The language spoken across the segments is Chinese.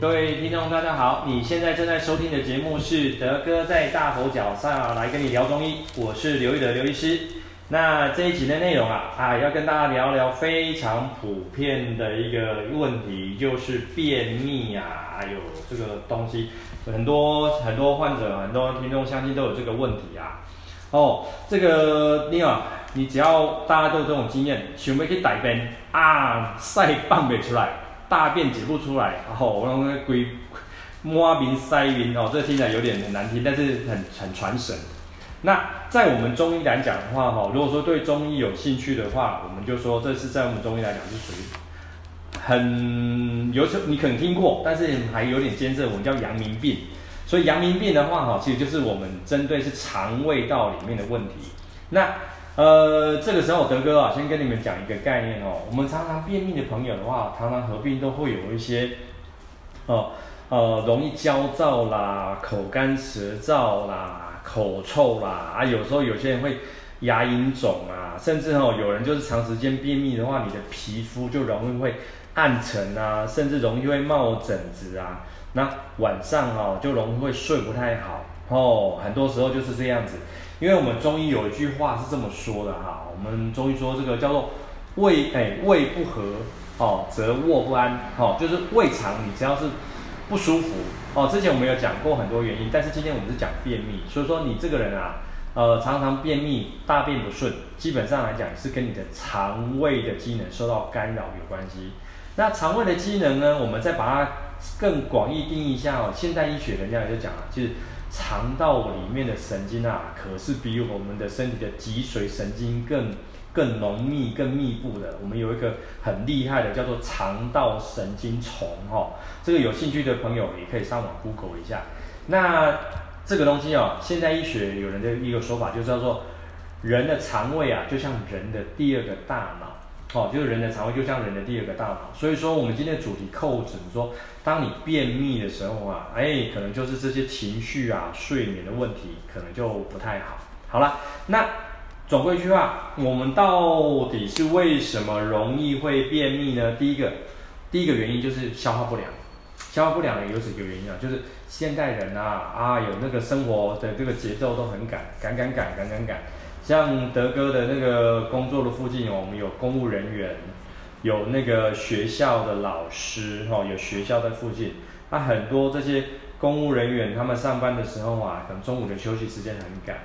各位听众，大家好！你现在正在收听的节目是德哥在大佛脚上来跟你聊中医，我是刘玉德刘医师。那这一集的内容啊，啊，要跟大家聊聊非常普遍的一个问题，就是便秘啊，还有这个东西，很多很多患者、很多听众相信都有这个问题啊。哦，这个另外，你只要大家都有这种经验，想要去大便啊，塞放不出来。大便解不出来，然后我用那个龟摸鼻塞晕哦，这听起来有点难听，但是很很传神。那在我们中医来讲的话，哈，如果说对中医有兴趣的话，我们就说这是在我们中医来讲是属于很有时候你可能听过，但是还有点艰涩，我们叫阳明病。所以阳明病的话，哈，其实就是我们针对是肠胃道里面的问题。那呃，这个时候德哥啊，先跟你们讲一个概念哦。我们常常便秘的朋友的话，常常合并都会有一些，哦呃，容易焦躁啦、口干舌燥啦、口臭啦啊。有时候有些人会牙龈肿啊，甚至哦，有人就是长时间便秘的话，你的皮肤就容易会暗沉啊，甚至容易会冒疹子啊。那晚上哦，就容易会睡不太好哦，很多时候就是这样子。因为我们中医有一句话是这么说的哈，我们中医说这个叫做胃哎胃不和哦，则卧不安哦，就是胃肠你只要是不舒服哦，之前我们有讲过很多原因，但是今天我们是讲便秘，所以说你这个人啊，呃常常便秘大便不顺，基本上来讲是跟你的肠胃的机能受到干扰有关系。那肠胃的机能呢，我们再把它更广义定义一下哦，现代医学人家就讲了，就是。肠道里面的神经啊，可是比我们的身体的脊髓神经更更浓密、更密布的。我们有一个很厉害的，叫做肠道神经丛哈。这个有兴趣的朋友也可以上网 Google 一下。那这个东西哦，现代医学有人的一个说法，就叫做人的肠胃啊，就像人的第二个大脑。哦，就是人的肠胃就像人的第二个大脑，所以说我们今天的主题扣子说，当你便秘的时候啊，哎，可能就是这些情绪啊、睡眠的问题，可能就不太好。好了，那总归一句话，我们到底是为什么容易会便秘呢？第一个，第一个原因就是消化不良，消化不良有几个原因啊，就是现代人啊啊有那个生活的这个节奏都很赶，赶赶赶赶赶赶。像德哥的那个工作的附近，我们有公务人员，有那个学校的老师，哈，有学校在附近。那很多这些公务人员，他们上班的时候啊，可能中午的休息时间很赶，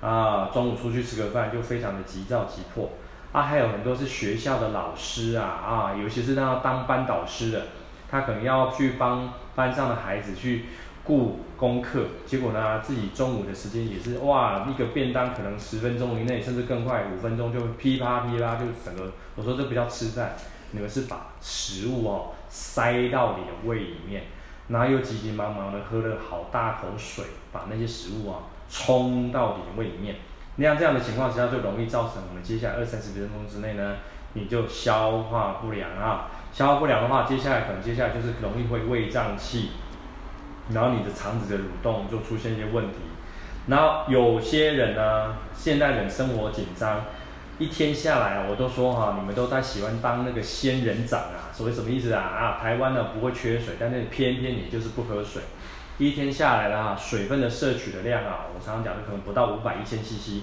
啊，中午出去吃个饭就非常的急躁急迫。啊，还有很多是学校的老师啊，啊，尤其是那当班导师的，他可能要去帮班上的孩子去。顾功课，结果呢，自己中午的时间也是哇，一个便当可能十分钟以内，甚至更快，五分钟就噼啪噼啪就整个。我说这不叫吃饭，你们是把食物哦塞到你的胃里面，然后又急急忙忙的喝了好大口水，把那些食物啊冲到你的胃里面。那样这样的情况之下，就容易造成我们接下来二三十分钟之内呢，你就消化不良啊。消化不良的话，接下来可能接下来就是容易会胃胀气。然后你的肠子的蠕动就出现一些问题，然后有些人呢，现代人生活紧张，一天下来我都说哈，你们都在喜欢当那个仙人掌啊，所谓什么意思啊？啊，台湾呢不会缺水，但是偏偏你就是不喝水，一天下来了哈，水分的摄取的量啊，我常常讲的可能不到五百一千 CC。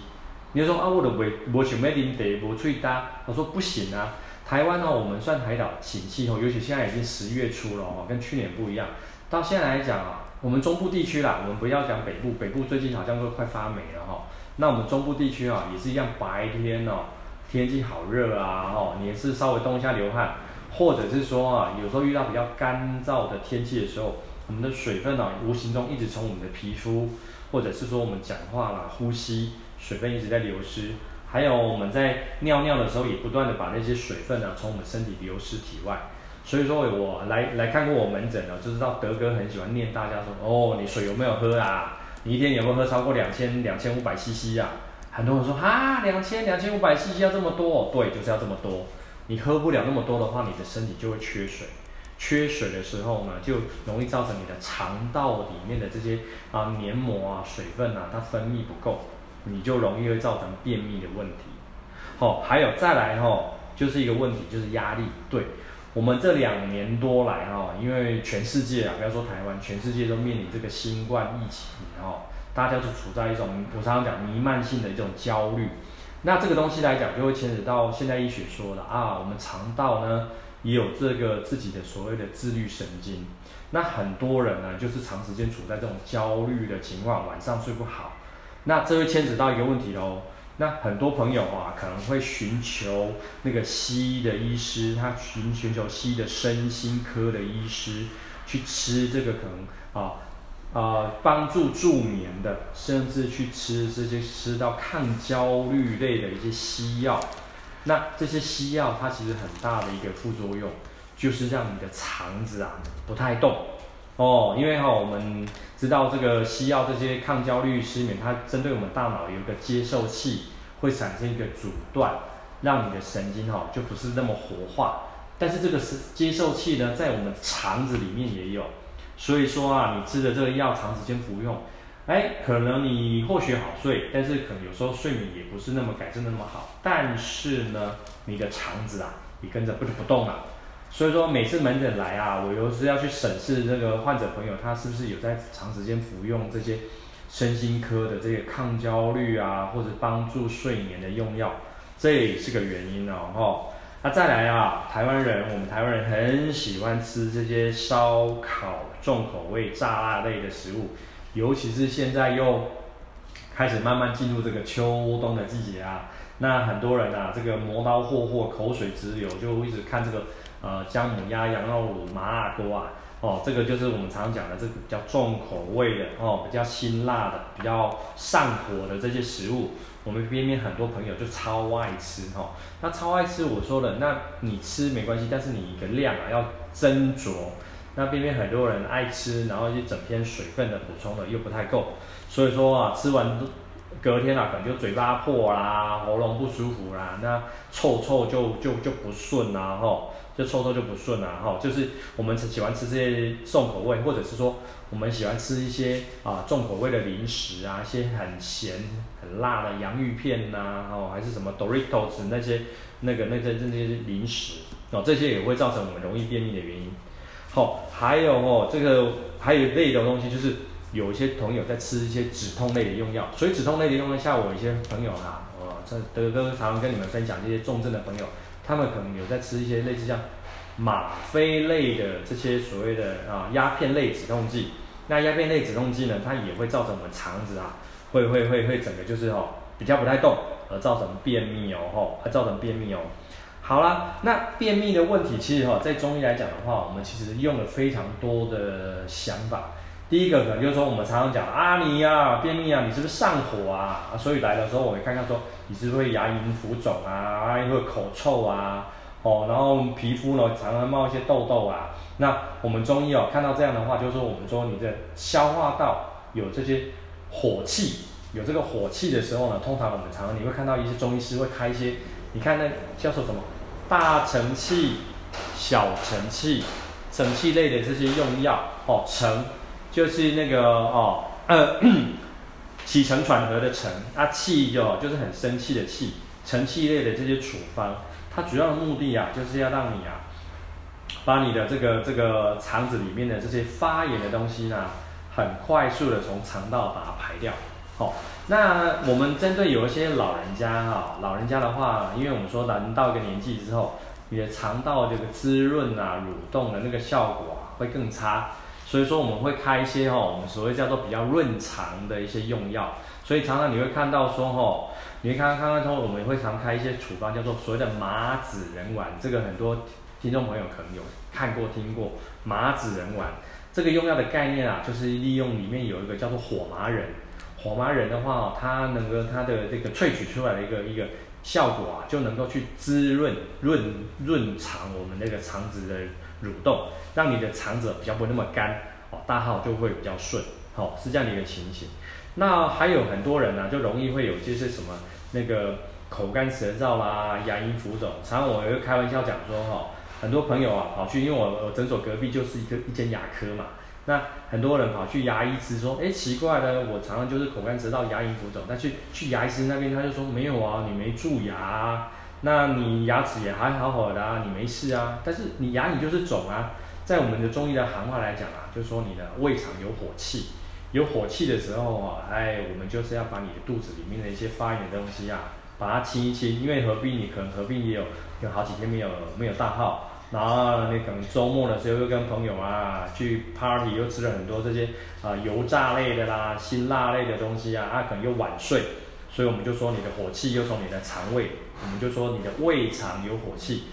你就说啊，我的胃我想要啉茶，无喙焦，我说不行啊，台湾呢，我们算海岛景气候，尤其现在已经十月初了哦，跟去年不一样。到现在来讲啊，我们中部地区啦，我们不要讲北部，北部最近好像都快发霉了哈。那我们中部地区啊，也是一样，白天哦，天气好热啊，哦，你也是稍微动一下流汗，或者是说啊，有时候遇到比较干燥的天气的时候，我们的水分啊，无形中一直从我们的皮肤，或者是说我们讲话啦、呼吸，水分一直在流失，还有我们在尿尿的时候，也不断的把那些水分啊，从我们身体流失体外。所以说，我来来看过我门诊了，就知道德哥很喜欢念大家说，哦，你水有没有喝啊？你一天有没有喝超过两千两千五百 CC 啊？很多人说啊，两千两千五百 CC 要这么多？对，就是要这么多。你喝不了那么多的话，你的身体就会缺水。缺水的时候呢，就容易造成你的肠道里面的这些啊黏膜啊水分啊，它分泌不够，你就容易会造成便秘的问题。好、哦，还有再来哈、哦，就是一个问题，就是压力。对。我们这两年多来哈，因为全世界啊，不要说台湾，全世界都面临这个新冠疫情哈，大家就处在一种我常常讲弥漫性的一种焦虑。那这个东西来讲，就会牵扯到现代医学说的啊，我们肠道呢也有这个自己的所谓的自律神经。那很多人呢，就是长时间处在这种焦虑的情况，晚上睡不好。那这会牵扯到一个问题喽。那很多朋友啊，可能会寻求那个西医的医师，他寻寻求西医的身心科的医师去吃这个可能啊啊帮助助眠的，甚至去吃这些吃到抗焦虑类的一些西药。那这些西药它其实很大的一个副作用，就是让你的肠子啊不太动哦，因为哈、我们知道这个西药这些抗焦虑失眠，它针对我们大脑有一个接受器。会产生一个阻断，让你的神经哈就不是那么活化。但是这个是接受器呢，在我们肠子里面也有。所以说啊，你吃的这个药长时间服用，哎，可能你或许好睡，但是可能有时候睡眠也不是那么改善那么好。但是呢，你的肠子啊，你跟着不就不动了。所以说每次门诊来啊，我都是要去审视这个患者朋友，他是不是有在长时间服用这些。身心科的这个抗焦虑啊，或者帮助睡眠的用药，这也是个原因哦。吼，那再来啊，台湾人，我们台湾人很喜欢吃这些烧烤、重口味、炸辣类的食物，尤其是现在又开始慢慢进入这个秋冬的季节啊，那很多人啊，这个磨刀霍霍，口水直流，就一直看这个呃姜母鸭、羊肉炉、麻辣锅啊。哦，这个就是我们常常讲的这个比较重口味的哦，比较辛辣的，比较上火的这些食物，我们边边很多朋友就超爱吃哈、那超爱吃，我说了，那你吃没关系，但是你一个量啊要斟酌。那边边很多人爱吃，然后一整天水分的补充的又不太够，所以说啊，吃完隔天啊，可能就嘴巴破啦，喉咙不舒服啦，那臭臭就就就不顺啦，哈、就抽抽就不顺啊，哈，就是我们喜欢吃这些重口味，或者是说我们喜欢吃一些啊重口味的零食啊，一些很咸很辣的洋芋片呐、哦，还是什么 Doritos 那些那个那些那些零食哦，这些也会造成我们容易便秘的原因。好，还有哦，这个还有一类的东西，就是有一些朋友在吃一些止痛类的用药，所以止痛类的用药，像我一些朋友啊，哦，这德哥常常跟你们分享这些重症的朋友。他们可能有在吃一些类似像吗啡类的这些所谓的啊鸦片类止痛剂，那鸦片类止痛剂呢，它也会造成我们肠子啊会会会会整个就是哦比较不太动，而造成便秘哦吼，而造成便秘哦。好啦，那便秘的问题其实哈在中医来讲的话，我们其实用了非常多的想法。第一个可能就是说，我们常常讲啊，你呀、啊、便秘啊，你是不是上火啊？所以来的时候我会看看说，你是不是会牙龈浮肿啊，会口臭啊，哦，然后皮肤呢常常冒一些痘痘啊。那我们中医哦看到这样的话，就是说我们说你的消化道有这些火气，有这个火气的时候呢，通常我们常常你会看到一些中医师会开一些，你看那叫做什么大承气、小承气、承气类的这些用药哦，承。就是那个哦，呃，起承转合的承啊，气就就是很生气的气，承气类的这些处方，它主要的目的啊，就是要让你啊，把你的这个这个肠子里面的这些发炎的东西呢，很快速的从肠道把它排掉。哦，那我们针对有一些老人家哈、老人家的话，因为我们说人到一个年纪之后，你的肠道这个滋润啊、蠕动的那个效果啊，会更差。所以说我们会开一些哈，我们所谓叫做比较润肠的一些用药。所以常常你会看到说哈，你会看看看说我们会常开一些处方，叫做所谓的麻子仁丸。这个很多听众朋友可能有看过听过麻子仁丸。这个用药的概念啊，就是利用里面有一个叫做火麻仁。火麻仁的话，它能够它的这个萃取出来的一个一个效果啊，就能够去滋润润润肠我们那个肠子的。蠕动，让你的肠子比较不那么干，哦，大号就会比较顺，哦，是这样的一个情形。那还有很多人呢、啊，就容易会有就是什么那个口干舌燥啦，牙龈浮肿。常常我会开玩笑讲说，哈，很多朋友啊跑去，因为我我诊所隔壁就是一个一间牙科嘛，那很多人跑去牙医师说，哎，奇怪的，我常常就是口干舌燥，牙龈浮肿，但去去牙医师那边他就说没有啊，你没蛀牙。啊那你牙齿也还好好的啊，你没事啊，但是你牙龈就是肿啊。在我们的中医的行话来讲啊，就说你的胃肠有火气，有火气的时候啊，哎，我们就是要把你的肚子里面的一些发炎的东西啊，把它清一清。因为合并你可能合并也有有好几天没有没有大号，然后你可能周末的时候又跟朋友啊去 party，又吃了很多这些啊、油炸类的啦、辛辣类的东西啊，啊可能又晚睡，所以我们就说你的火气又从你的肠胃，我们就说你的胃肠有火气。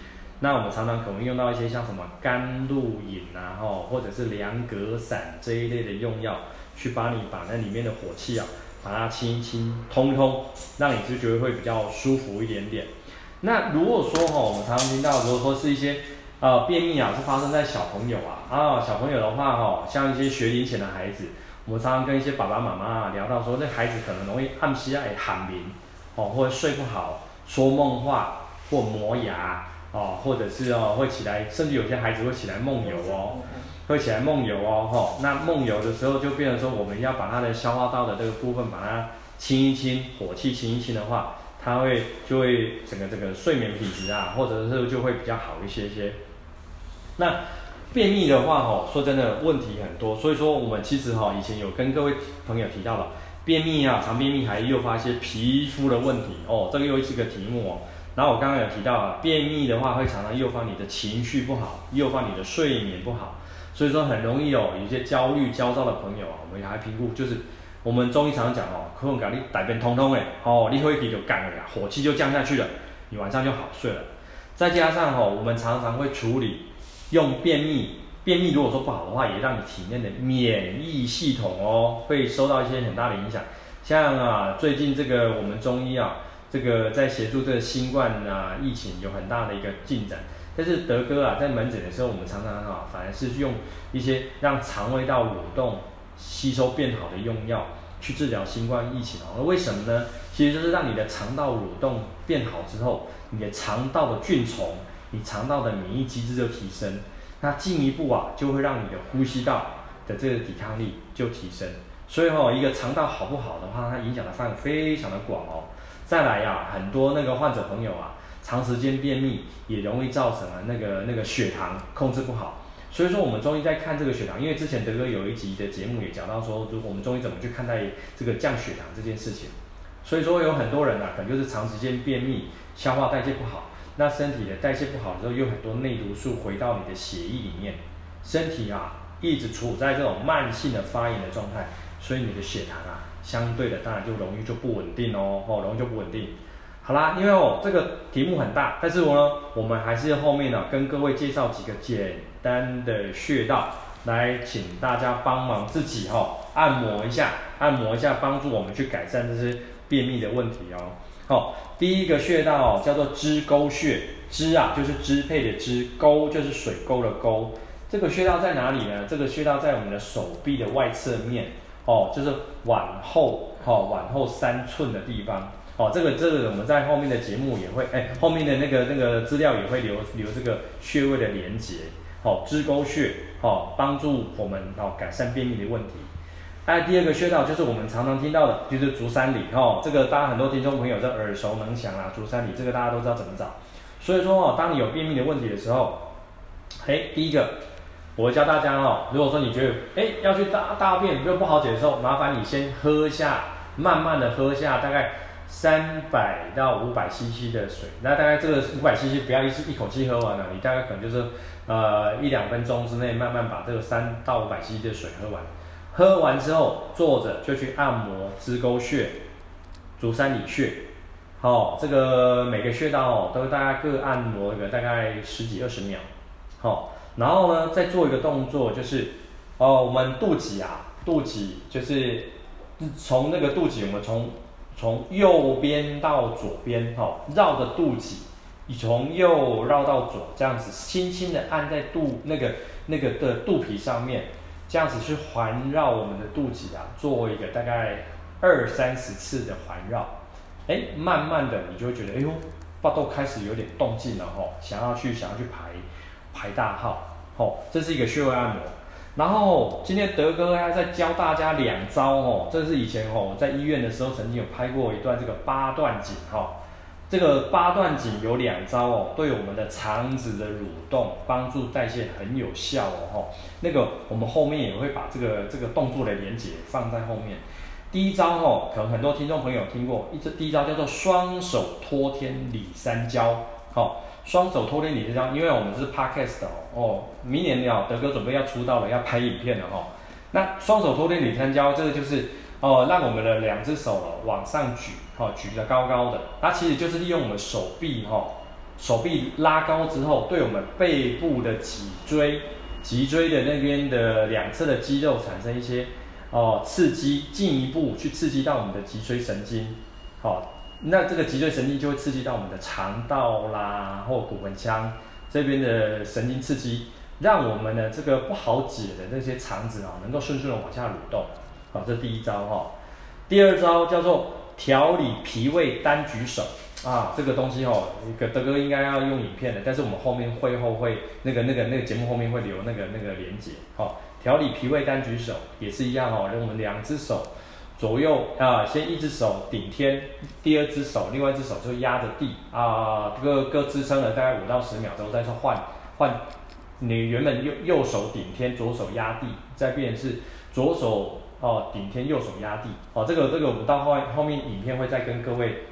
那我们常常可能用到一些像什么甘露饮啊，吼，或者是凉葛散这一类的用药，去帮你把那里面的火气啊，把它清一清、通一通，让你就觉得会比较舒服一点点。那如果说哈，我们常常听到，如果说是一些呃便秘啊，是发生在小朋友啊，啊小朋友的话哈，像一些学龄前的孩子，我们常常跟一些爸爸妈妈聊到说，这孩子可能容易暗时爱喊鸣，哦，或睡不好、说梦话或磨牙。哦，或者是哦，会起来，甚至有些孩子会起来梦游哦，会起来梦游哦，吼、哦，那梦游的时候就变成说，我们要把他的消化道的这个部分把它清一清，火气清一清的话，他会就会整个这个睡眠品质啊，或者是就会比较好一些些。那便秘的话，吼，说真的问题很多，所以说我们其实哈，以前有跟各位朋友提到了，便秘啊，常便秘还诱发一些皮肤的问题哦，这个又是一个题目哦。然后我刚刚有提到啊，便秘的话会常常诱发你的情绪不好，诱发你的睡眠不好，所以说很容易哦有一些焦虑、焦躁的朋友啊，我们也还评估，就是我们中医常常讲哦，可能给你改变通通诶，哦，你会给就降了呀，火气就降下去了，你晚上就好睡了。再加上哦，我们常常会处理用便秘，便秘如果说不好的话，也让你体内的免疫系统哦会受到一些很大的影响。像啊，最近这个我们中医啊。这个在协助这个新冠啊疫情有很大的一个进展，但是德哥啊在门诊的时候，我们常常啊反而是用一些让肠胃道蠕动、吸收变好的用药去治疗新冠疫情哦。为什么呢？其实就是让你的肠道蠕动变好之后，你的肠道的菌丛、你肠道的免疫机制就提升，那进一步啊就会让你的呼吸道的这个抵抗力就提升。所以哦，一个肠道好不好的话，它影响的范围非常的广哦。再来呀、啊，很多那个患者朋友啊，长时间便秘也容易造成了那个那个血糖控制不好。所以说，我们中医在看这个血糖，因为之前德哥有一集的节目也讲到说，就我们中医怎么去看待这个降血糖这件事情。所以说，有很多人啊，可能就是长时间便秘，消化代谢不好，那身体的代谢不好的时候，有很多内毒素回到你的血液里面，身体啊一直处在这种慢性的发炎的状态，所以你的血糖啊。相对的，当然就容易就不稳定哦，哦，容易就不稳定。好啦，因为哦这个题目很大，但是我呢，我们还是后面呢跟各位介绍几个简单的穴道，来请大家帮忙自己哈按摩一下，按摩一下，帮助我们去改善这些便秘的问题哦。好，第一个穴道哦叫做支沟穴，支啊就是支配的支，沟就是水沟的沟。这个穴道在哪里呢？这个穴道在我们的手臂的外侧面。哦，就是往后，哦，往后三寸的地方，哦，这个这个我们在后面的节目也会，哎，后面的那个那个资料也会留留这个穴位的连接，哦，支沟穴，哦，帮助我们哦改善便秘的问题。哎，第二个穴道就是我们常常听到的，就是足三里，哦，这个大家很多听众朋友都耳熟能详啦，足三里，这个大家都知道怎么找。所以说哦，当你有便秘的问题的时候，哎，第一个。我教大家哦，如果说你觉得哎要去大大便又不好解的时候，麻烦你先喝下，慢慢的喝下大概三百到五百 CC 的水。那大概这个五百 CC 不要一次一口气喝完了，你大概可能就是呃一两分钟之内慢慢把这个三到五百 CC 的水喝完。喝完之后坐着就去按摩支沟穴、足三里穴。好、哦，这个每个穴道哦都大概各按摩一个大概十几二十秒。好、哦。然后呢，再做一个动作，就是，哦，我们肚脐啊，肚脐就是从那个肚脐，我们从从右边到左边，哈、哦，绕着肚脐，你从右绕到左，这样子轻轻的按在肚那个那个的肚皮上面，这样子去环绕我们的肚脐啊，做一个大概二三十次的环绕，哎，慢慢的你就会觉得，哎呦，巴肚开始有点动静了，吼、哦，想要去想要去排。排大号，哦，这是一个穴位按摩。然后今天德哥还在教大家两招哦，这是以前哦我在医院的时候曾经有拍过一段这个八段锦哈。这个八段锦有两招哦，对我们的肠子的蠕动帮助代谢很有效哦。吼，那个我们后面也会把这个这个动作的连结放在后面。第一招哦，可能很多听众朋友听过，一这第一招叫做双手托天理三焦。好，双手托天理三焦，因为我们是 podcast 哦，哦，明年了，德哥准备要出道了，要拍影片了哈。那双手托天理三焦，这个就是哦，让我们的两只手往上举。好，举得高高的，它其实就是利用我们手臂哈，手臂拉高之后，对我们背部的脊椎、脊椎的那边的两侧的肌肉产生一些哦刺激，进一步去刺激到我们的脊椎神经。好，那这个脊椎神经就会刺激到我们的肠道啦，或骨盆腔这边的神经刺激，让我们的这个不好解的那些肠子啊，能够顺顺的往下蠕动。好，这第一招哈。第二招叫做。调理脾胃单举手啊，这个东西哦，一个德哥应该要用影片的，但是我们后面会后会那个那个那个节目后面会留那个那个连接。好、哦，调理脾胃单举手也是一样哦，让我们两只手左右啊，先一只手顶天，第二只手另外一只手就压着地啊，这个各支撑了大概五到十秒之后再去换换，你原本右右手顶天，左手压地，再变是左手。哦，顶天右手压地，哦，这个这个我们到后后面影片会再跟各位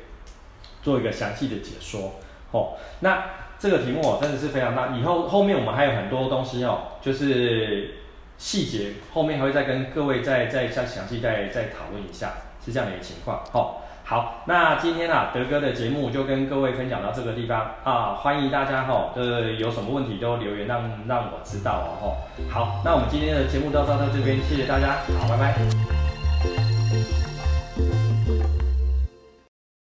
做一个详细的解说，哦，那这个题目哦真的是非常大，以后后面我们还有很多东西哦，就是细节后面还会再跟各位再再再详细再再讨论一下，是这样的一个情况，哦。好，那今天啊，德哥的节目就跟各位分享到这个地方啊，欢迎大家哈，呃，有什么问题都留言让让我知道哦。好，那我们今天的节目到到这边，谢谢大家，好，拜拜。